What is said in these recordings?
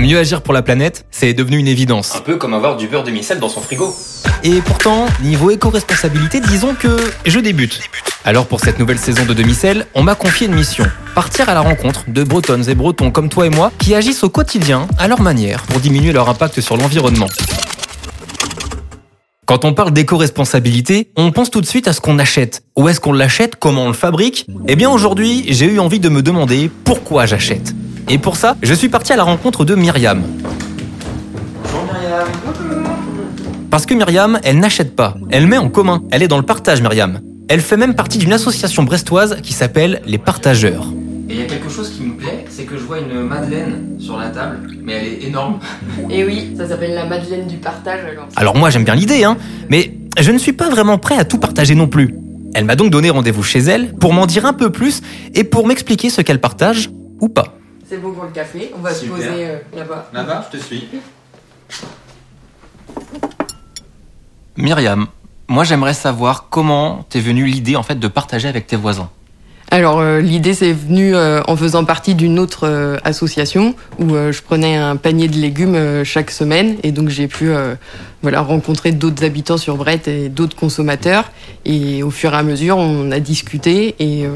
Mieux agir pour la planète, c'est devenu une évidence. Un peu comme avoir du beurre demi-sel dans son frigo. Et pourtant, niveau éco-responsabilité, disons que je débute. Alors pour cette nouvelle saison de demi-sel, on m'a confié une mission. Partir à la rencontre de bretonnes et bretons comme toi et moi qui agissent au quotidien, à leur manière, pour diminuer leur impact sur l'environnement. Quand on parle d'éco-responsabilité, on pense tout de suite à ce qu'on achète. Où est-ce qu'on l'achète? Comment on le fabrique? Eh bien aujourd'hui, j'ai eu envie de me demander pourquoi j'achète. Et pour ça, je suis parti à la rencontre de Myriam. Bonjour Myriam. Parce que Myriam, elle n'achète pas, elle met en commun, elle est dans le partage Myriam. Elle fait même partie d'une association brestoise qui s'appelle les Partageurs. Et il y a quelque chose qui me plaît, c'est que je vois une madeleine sur la table, mais elle est énorme. Et oui, ça s'appelle la Madeleine du partage alors. Alors moi j'aime bien l'idée, hein, mais je ne suis pas vraiment prêt à tout partager non plus. Elle m'a donc donné rendez-vous chez elle pour m'en dire un peu plus et pour m'expliquer ce qu'elle partage ou pas. C'est bon pour le café, on va Super. se poser euh, là-bas. Là-bas, je te suis. Myriam, moi j'aimerais savoir comment t'es venue l'idée en fait de partager avec tes voisins. Alors euh, l'idée c'est venu euh, en faisant partie d'une autre euh, association où euh, je prenais un panier de légumes euh, chaque semaine et donc j'ai pu euh, voilà rencontrer d'autres habitants sur Brett et d'autres consommateurs et au fur et à mesure on a discuté et, euh,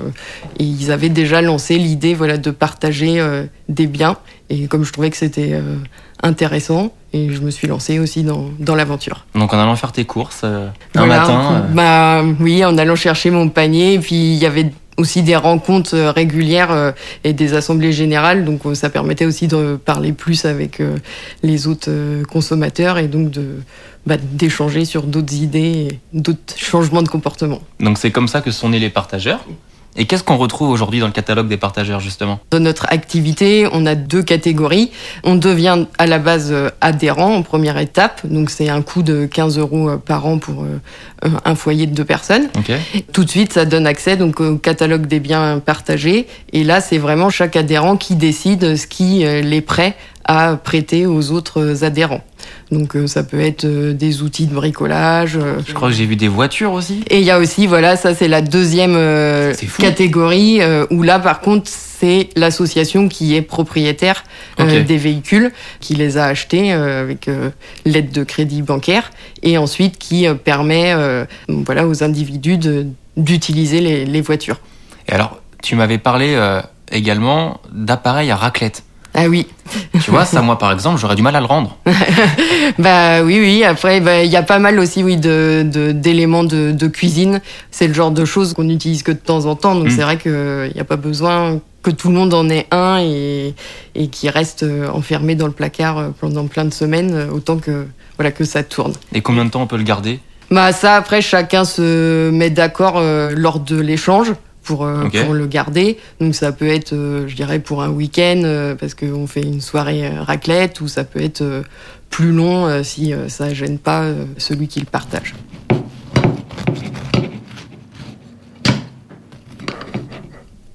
et ils avaient déjà lancé l'idée voilà de partager euh, des biens et comme je trouvais que c'était euh, intéressant et je me suis lancée aussi dans, dans l'aventure. Donc en allant faire tes courses euh, un Voilà, matin. euh, Bah oui, en allant chercher mon panier. Et puis il y avait aussi des rencontres euh, régulières euh, et des assemblées générales. Donc euh, ça permettait aussi de parler plus avec les autres consommateurs et donc bah, d'échanger sur d'autres idées, d'autres changements de comportement. Donc c'est comme ça que sont nés les partageurs? Et qu'est-ce qu'on retrouve aujourd'hui dans le catalogue des partageurs justement? Dans notre activité, on a deux catégories. On devient à la base euh, adhérent en première étape. Donc c'est un coût de 15 euros euh, par an pour euh, un- foyer de deux personnes. Tout de suite, ça donne accès donc au catalogue des biens partagés. Et là, c'est vraiment chaque adhérent qui décide ce qui est prêt à prêter aux autres adhérents. Donc euh, ça peut être euh, des outils de bricolage. euh, Je crois que j'ai vu des voitures aussi. et il y a aussi, voilà, ça c'est la deuxième catégorie où là, par contre, c'est l'association qui est propriétaire des véhicules, qui les a achetés avec l'aide de crédit bancaire, et ensuite qui permet, voilà, aux individus d'utiliser les, les voitures. Et alors, tu m'avais parlé également d'appareils à raclette. Ah oui, Tu vois, ça, moi, par exemple, j'aurais du mal à le rendre. bah oui, oui. Après, bah, il y a pas mal aussi, oui, de de- d'éléments de, de cuisine. C'est le genre de choses qu'on n'utilise que de temps en temps. Donc Mm. c'est vrai qu'il n'y a pas besoin que tout le monde en ait un et, et qui reste euh, enfermé dans le placard euh, pendant plein de semaines, euh, autant que voilà que ça tourne. Et combien de temps on peut le garder? Bah ça, après, chacun se met d'accord lors de l'échange. Pour, euh, pour le garder. Donc ça peut être, euh, je dirais, pour un week-end, euh, parce qu'on fait une soirée raclette, ou ça peut être plus long si ça gêne pas celui qui le partage.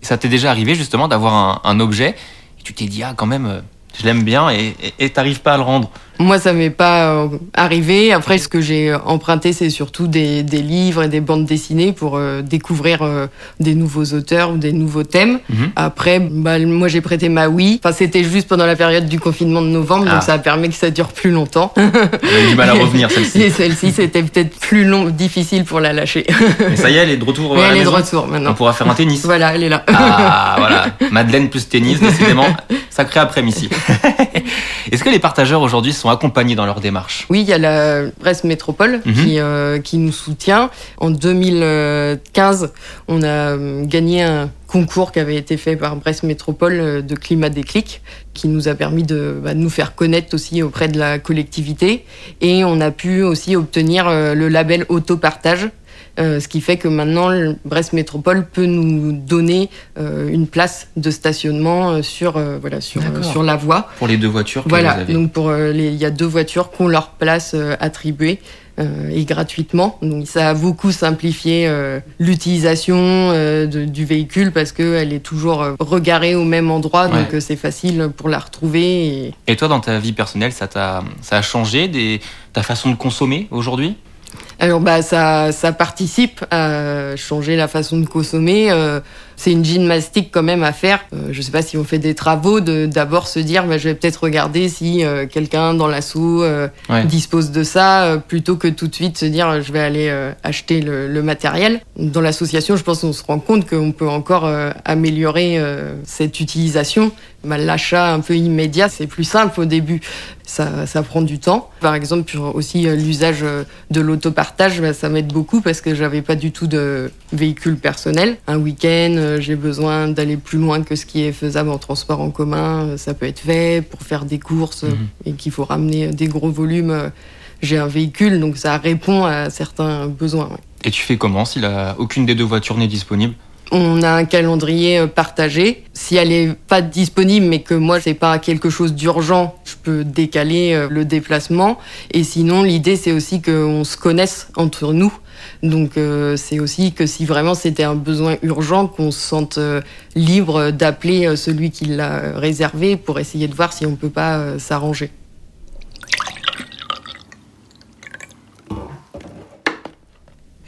Ça t'est déjà arrivé justement d'avoir un, un objet et tu t'es dit, ah, quand même, je l'aime bien et t'arrives pas à le rendre. Moi, ça m'est pas euh, arrivé. Après, ce que j'ai emprunté, c'est surtout des, des livres et des bandes dessinées pour euh, découvrir euh, des nouveaux auteurs ou des nouveaux thèmes. Mhm. Après, bah, moi, j'ai prêté ma Wii. Enfin, c'était juste pendant la période du confinement de novembre, Ah. donc ça a permis que ça dure plus longtemps. J'avais du mal à revenir celle-ci. Et celle-ci, c'était peut-être plus long, difficile pour la lâcher. Mais ça y est, elle est de retour Mais à la elle est de retour On maintenant. pourra faire un tennis. Voilà, elle est là. Ah, voilà. Madeleine plus tennis, décidément. Sacré après-midi. Est-ce que les partageurs aujourd'hui sont accompagnés dans leur démarche Oui, il y a la Brest Métropole Mhm. qui, euh, qui nous soutient. En 2015, on a euh, gagné un concours qui avait été fait par Brest Métropole euh, de climat déclic, qui nous a permis de bah, de nous faire connaître aussi auprès de la collectivité. Et on a pu aussi obtenir le label autopartage. Euh, ce qui fait que maintenant, le Brest Métropole peut nous donner euh, une place de stationnement euh, sur, voilà, sur, sur la voie. pour les deux voitures que Voilà, vous avez donc pour il y a deux voitures qui ont leur place attribuée et gratuitement. Donc ça a beaucoup simplifié euh, l'utilisation euh, du véhicule parce qu'elle est toujours regarée au même endroit, donc euh, c'est facile pour la retrouver. Et... Et toi, dans ta vie personnelle, ça, t'a, ça a changé des, ta façon de consommer aujourd'hui? Alors bah ça, ça participe à changer la façon de consommer. euh, c'est une gymnastique quand même à faire. Euh, je sais pas si on fait des travaux, de d'abord se dire, bah, je vais peut-être regarder si euh, quelqu'un dans l'assaut euh, Ouais. dispose de ça, euh, plutôt que tout de suite se dire, je vais aller acheter le, le matériel. Dans l'association, je pense qu'on se rend compte qu'on peut encore améliorer cette utilisation. Bah, L'achat un peu immédiat, c'est plus simple au début. Ça, ça prend du temps. Par exemple, pour aussi l'usage de l'autopartage, bah, ça m'aide beaucoup parce que j'avais pas du tout de véhicule personnel. Un week-end, j'ai besoin d'aller plus loin que ce qui est faisable en transport en commun. Euh, Ça peut être fait pour faire des courses euh, Mhm. et qu'il faut ramener des gros volumes. euh, J'ai un véhicule, donc ça répond à certains besoins. ouais. Et tu fais comment si la... aucune des deux voitures n'est disponible? On a un calendrier euh, partagé. Si elle est pas disponible, mais que moi c'est pas quelque chose d'urgent, je peux décaler euh, le déplacement. Et sinon, l'idée c'est aussi qu'on se connaisse entre nous. Donc euh, c'est aussi que si vraiment c'était un besoin urgent, qu'on se sente libre d'appeler celui qui l'a réservé pour essayer de voir si on peut pas s'arranger.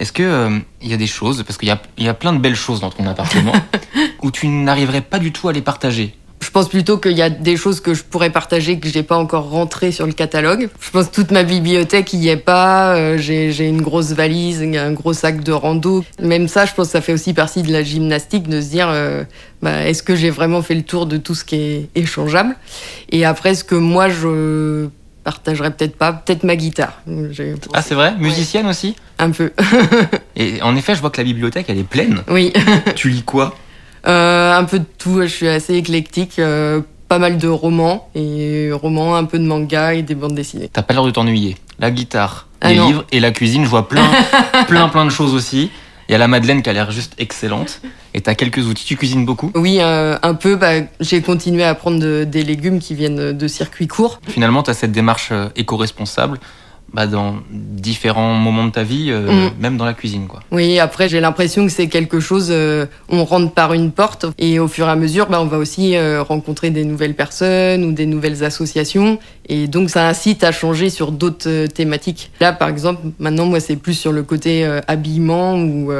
Est-ce que euh, il y a des choses, parce qu'il y y a plein de belles choses dans ton appartement, où tu n'arriverais pas du tout à les partager? Je pense plutôt qu'il y a des choses que je pourrais partager que j'ai pas encore rentrées sur le catalogue. Je pense que toute ma bibliothèque y est pas. euh, j'ai une grosse valise, un gros sac de rando. Même ça, je pense que ça fait aussi partie de la gymnastique de se dire euh, bah, est-ce que j'ai vraiment fait le tour de tout ce qui est échangeable? Et après, ce que moi je partagerais peut-être pas, peut-être ma guitare. Ah, c'est vrai? Musicienne aussi? Un peu. Et en effet, je vois que la bibliothèque, elle est pleine. oui. tu lis quoi? Euh, un peu de tout, je suis assez éclectique. euh, pas mal de romans, et romans, un peu de manga et des bandes dessinées. T'as pas l'air de t'ennuyer. La guitare, Ah les non. livres et la cuisine, je vois plein, plein, plein de choses aussi. Il y a la Madeleine qui a l'air juste excellente. Et t'as quelques outils. Tu cuisines beaucoup? Oui, euh, un peu. Bah, j'ai continué à prendre de- des légumes qui viennent de circuits courts. Finalement, t'as cette démarche éco-responsable bah, dans différents moments de ta vie, euh, Mm. même dans la cuisine, quoi. Oui, après, j'ai l'impression que c'est quelque chose. euh, on rentre par une porte et au fur et à mesure, bah, on va aussi euh, rencontrer des nouvelles personnes ou des nouvelles associations. Et donc, ça incite à changer sur d'autres euh, thématiques. Là, par exemple, maintenant, moi, c'est plus sur le côté habillement où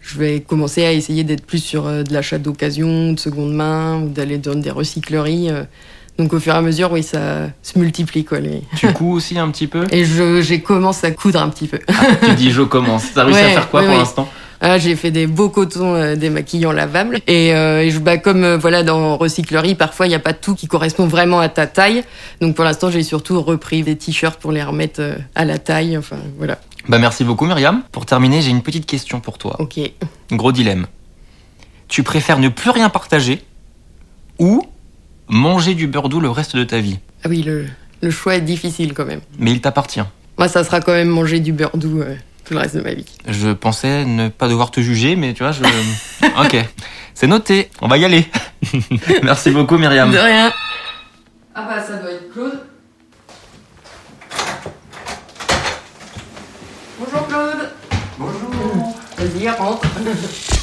je vais commencer à essayer d'être plus sur de l'achat d'occasion, de seconde main ou d'aller dans des recycleries. Donc, au fur et à mesure, oui, ça se multiplie, quoi. Les... Tu couds aussi un petit peu Et je, j'ai commencé à coudre un petit peu. Tu dis je commence. T'as réussi à faire quoi oui, pour oui. l'instant Ah, j'ai fait des beaux cotons euh, démaquillants lavables et, euh, et je bah comme euh, voilà dans recyclerie parfois il n'y a pas tout qui correspond vraiment à ta taille donc pour l'instant j'ai surtout repris des t-shirts pour les remettre euh, à la taille enfin voilà Bah merci beaucoup Myriam. Pour terminer, j'ai une petite question pour toi. ok Gros dilemme. Tu préfères ne plus rien partager ou manger du beurre doux le reste de ta vie. Ah oui le, le choix est difficile quand même. Mais il t'appartient. moi ça sera quand même manger du beurre doux euh, tout le reste de ma vie. Je pensais ne pas devoir te juger, mais tu vois, je... ok. C'est noté, on va y aller. merci beaucoup Myriam. de rien. Ah bah ça doit être Claude. Bonjour Claude. Bonjour. Vas-y rentre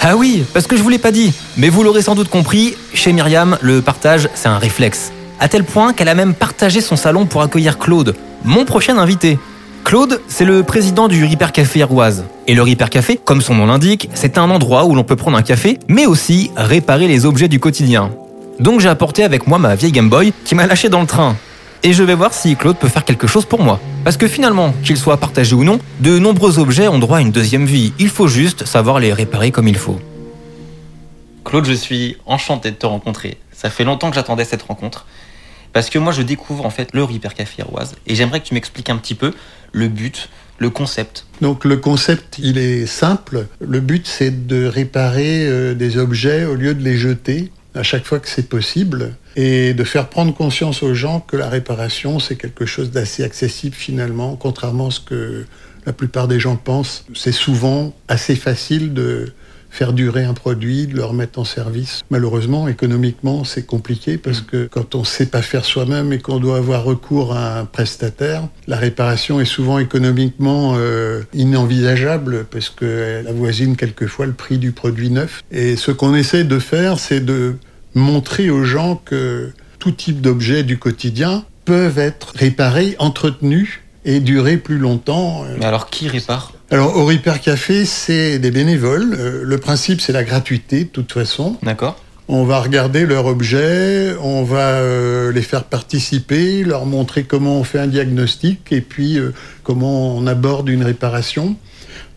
Ah oui, parce que je vous l'ai pas dit. Mais vous l'aurez sans doute compris, chez Myriam, le partage, c'est un réflexe. À tel point qu'elle a même partagé son salon pour accueillir Claude, mon prochain invité. Claude, c'est le président du Ripper Café Aroise. Et le Ripper Café, comme son nom l'indique, c'est un endroit où l'on peut prendre un café, mais aussi réparer les objets du quotidien. Donc j'ai apporté avec moi ma vieille Game Boy qui m'a lâché dans le train. Et je vais voir si Claude peut faire quelque chose pour moi. Parce que finalement, qu'il soit partagé ou non, de nombreux objets ont droit à une deuxième vie. Il faut juste savoir les réparer comme il faut. Claude, je suis enchanté de te rencontrer. Ça fait longtemps que j'attendais cette rencontre. Parce que moi, je découvre en fait le Ripper Café Aroise. Et j'aimerais que tu m'expliques un petit peu le but, le concept. Donc le concept, il est simple. Le but, c'est de réparer euh, des objets au lieu de les jeter à chaque fois que c'est possible et de faire prendre conscience aux gens que la réparation, c'est quelque chose d'assez accessible finalement, contrairement à ce que la plupart des gens pensent. C'est souvent assez facile de faire durer un produit, de le remettre en service. Malheureusement, économiquement, c'est compliqué parce que quand on ne sait pas faire soi-même et qu'on doit avoir recours à un prestataire, la réparation est souvent économiquement euh, inenvisageable parce qu'elle avoisine quelquefois le prix du produit neuf. Et ce qu'on essaie de faire, c'est de montrer aux gens que tout type d'objets du quotidien peuvent être réparés, entretenus et durer plus longtemps. Mais alors, qui répare? Alors, au Repair Café, c'est des bénévoles. Euh, le principe, c'est la gratuité, de toute façon. D'accord. On va regarder leur objet, on va euh, les faire participer, leur montrer comment on fait un diagnostic et puis euh, comment on aborde une réparation.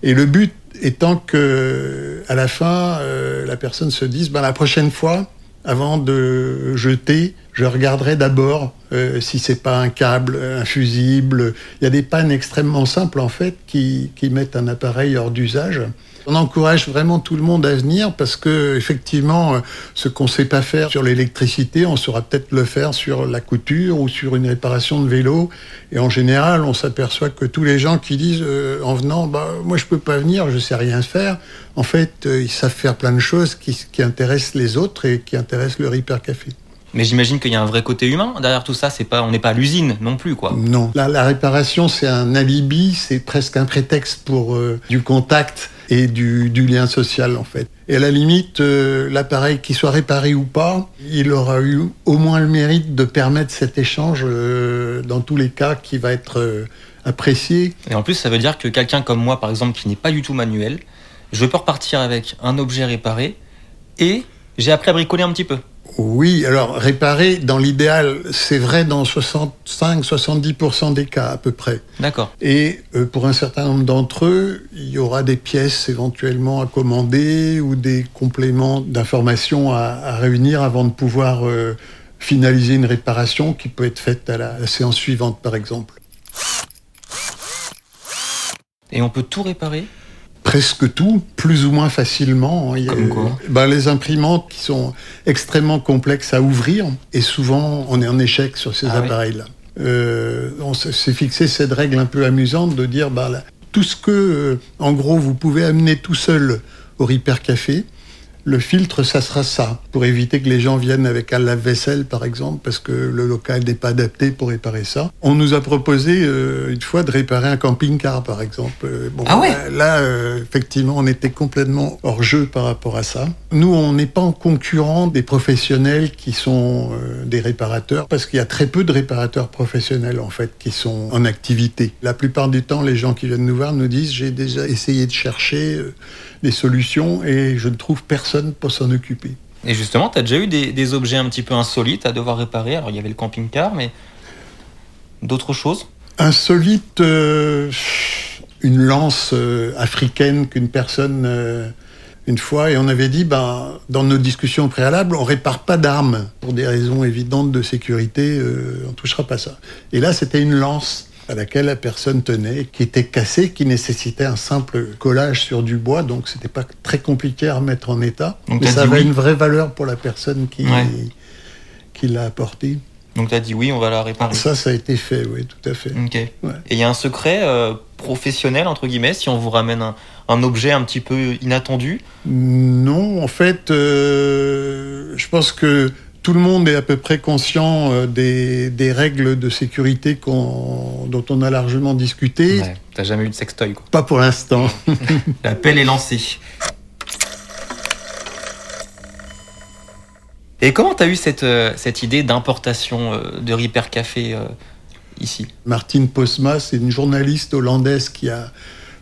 Et le but étant que, à la fin, la personne se dise, ben, la prochaine fois, avant de jeter, je regarderai d'abord euh, si c'est pas un câble, un fusible. Il y a des pannes extrêmement simples en fait qui, mettent un appareil hors d'usage. On encourage vraiment tout le monde à venir parce que effectivement, euh, ce qu'on sait pas faire sur l'électricité, on saura peut-être le faire sur la couture ou sur une réparation de vélo. Et en général, on s'aperçoit que tous les gens qui disent euh, en venant, bah moi je peux pas venir, je sais rien faire. En fait, euh, ils savent faire plein de choses qui, qui intéressent les autres et qui intéressent le Repair Café. Mais j'imagine qu'il y a un vrai côté humain derrière tout ça. C'est pas, on n'est pas à l'usine non plus, quoi. Non, la, la réparation c'est un alibi, c'est presque un prétexte pour euh, du contact et du, du, lien social en fait. Et à la limite, euh, l'appareil qui soit réparé ou pas, il aura eu au moins le mérite de permettre cet échange euh, dans tous les cas qui va être apprécié. Et en plus, ça veut dire que quelqu'un comme moi, par exemple, qui n'est pas du tout manuel, je peux repartir avec un objet réparé et j'ai appris à bricoler un petit peu. Oui, alors réparer, dans l'idéal, c'est vrai dans 65-70% des cas à peu près. D'accord. Et euh, pour un certain nombre d'entre eux, il y aura des pièces éventuellement à commander ou des compléments d'informations à, à, réunir avant de pouvoir euh, finaliser une réparation qui peut être faite à la, à la séance suivante, par exemple. Et on peut tout réparer? Presque tout, plus ou moins facilement. Il y a, Comme quoi ben, Les imprimantes qui sont extrêmement complexes à ouvrir, et souvent on est en échec sur ces ah appareils-là. Oui. Euh, on s'est fixé cette règle un peu amusante de dire là, tout ce que, euh, en gros, vous pouvez amener tout seul au Repair Café, le filtre, ça sera ça, pour éviter que les gens viennent avec un lave-vaisselle, par exemple, parce que le local n'est pas adapté pour réparer ça. On nous a proposé euh, une fois de réparer un camping-car, par exemple. Bon, ah ouais Là, euh, effectivement, on était complètement hors jeu par rapport à ça. Nous, on n'est pas en concurrent des professionnels qui sont euh, des réparateurs, parce qu'il y a très peu de réparateurs professionnels, en fait, qui sont en activité. La plupart du temps, les gens qui viennent nous voir nous disent, j'ai déjà essayé de chercher des solutions et je ne trouve personne pour s'en occuper. Et justement, tu as déjà eu des, des, objets un petit peu insolites à devoir réparer Alors, il y avait le camping-car, mais d'autres choses? Insolite, euh, une lance euh, africaine qu'une personne, euh, une fois, et on avait dit, ben, dans nos discussions préalables, on répare pas d'armes pour des raisons évidentes de sécurité, on touchera pas ça. Et là, c'était une lance à laquelle la personne tenait, qui était cassée, qui nécessitait un simple collage sur du bois, donc c'était pas très compliqué à remettre en état. Donc mais ça avait oui. une vraie valeur pour la personne qui, Ouais. qui l'a apporté. Donc tu as dit oui, on va la réparer. Ça, ça a été fait, oui, tout à fait. Ok. Et il y a un secret euh, professionnel, entre guillemets, si on vous ramène un, un objet un petit peu inattendu? Non, en fait, euh, je pense que tout le monde est à peu près conscient euh, des, des règles de sécurité qu'on- dont on a largement discuté. Ouais. T'as jamais eu de sextoy, quoi. Pas pour l'instant. L'appel est lancé. Et comment t'as eu cette, euh, cette idée d'importation euh, de Repair Café euh, ici? Martine Posma, c'est une journaliste hollandaise qui a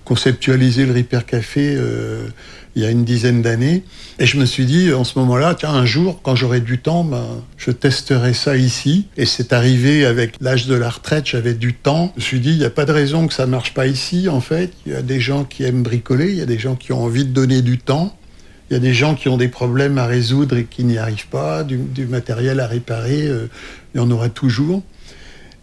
conceptualisé le Repair Café euh, il y a une dizaine d'années. Et je me suis dit, en ce moment-là, tiens, un jour, quand j'aurai du temps, ben, je testerai ça ici. Et c'est arrivé avec l'âge de la retraite, j'avais du temps. Je me suis dit, il n'y a pas de raison que ça marche pas ici, en fait. Il y a des gens qui aiment bricoler, il y a des gens qui ont envie de donner du temps. Il y a des gens qui ont des problèmes à résoudre et qui n'y arrivent pas, du, du matériel à réparer, euh, il y en aura toujours.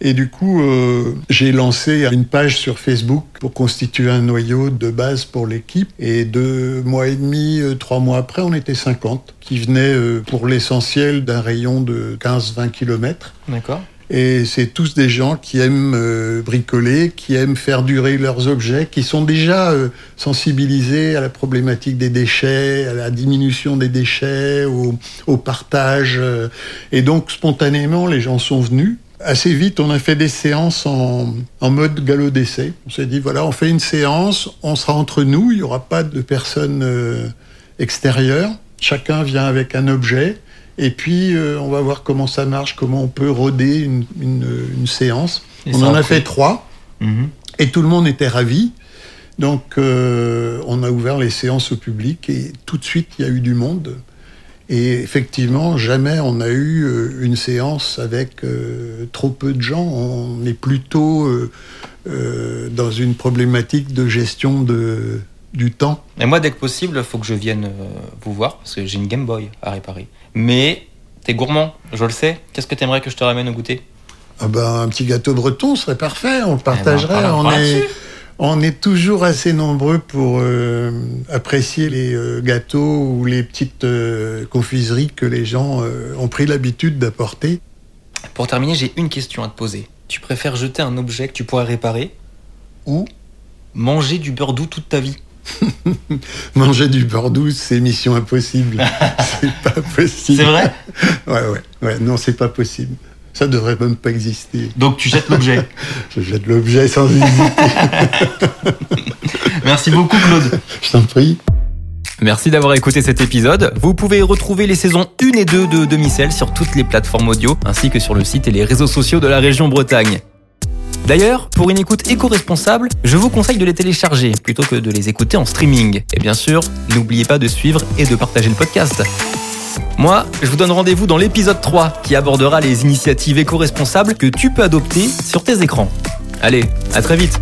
Et du coup, euh, j'ai lancé une page sur Facebook pour constituer un noyau de base pour l'équipe. Et deux mois et demi, euh, trois mois après, on était 50 qui venaient euh, pour l'essentiel d'un rayon de 15-20 km. D'accord Et c'est tous des gens qui aiment euh, bricoler, qui aiment faire durer leurs objets, qui sont déjà euh, sensibilisés à la problématique des déchets, à la diminution des déchets, au, au partage. euh. et donc, spontanément, les gens sont venus. Assez vite, on a fait des séances en, en mode galop d'essai. On s'est dit, voilà, on fait une séance, on sera entre nous, il n'y aura pas de personnes euh, extérieures. Chacun vient avec un objet. Et puis, euh, on va voir comment ça marche, comment on peut roder une, une, une séance. Et on en a fait trois. Mhm. Et tout le monde était ravi Donc euh, on a ouvert les séances au public et tout de suite il y a eu du monde. Et effectivement, jamais on a eu euh, une séance avec euh, trop peu de gens. On est plutôt euh, dans une problématique de gestion de, du temps. Et moi, dès que possible, il faut que je vienne vous voir parce que j'ai une Game Boy à réparer. Mais t'es gourmand, je le sais. Qu'est-ce que t'aimerais que je te ramène au goûter? Ah ben, Un petit gâteau breton serait parfait, on le Eh ben, partagerait. on on, parlera est, dessus. On est toujours assez nombreux pour euh, apprécier les euh, gâteaux ou les petites euh, confiseries que les gens ont pris l'habitude d'apporter. Pour terminer, j'ai une question à te poser. Tu préfères jeter un objet que tu pourrais réparer ou manger du beurre doux toute ta vie Manger du beurre douce, c'est mission impossible. c'est pas possible. C'est vrai? Ouais, ouais, ouais. Non, c'est pas possible. Ça devrait même pas exister. Donc tu jettes l'objet. Je jette l'objet sans hésiter. Merci beaucoup Claude. Je t'en prie. Merci d'avoir écouté cet épisode. Vous pouvez retrouver les saisons 1 et 2 de Demi-Sel sur toutes les plateformes audio, ainsi que sur le site et les réseaux sociaux de la région Bretagne. D'ailleurs, pour une écoute éco-responsable, je vous conseille de les télécharger plutôt que de les écouter en streaming. Et bien sûr, n'oubliez pas de suivre et de partager le podcast. Moi, je vous donne rendez-vous dans l'épisode 3 qui abordera les initiatives éco-responsables que tu peux adopter sur tes écrans. Allez, à très vite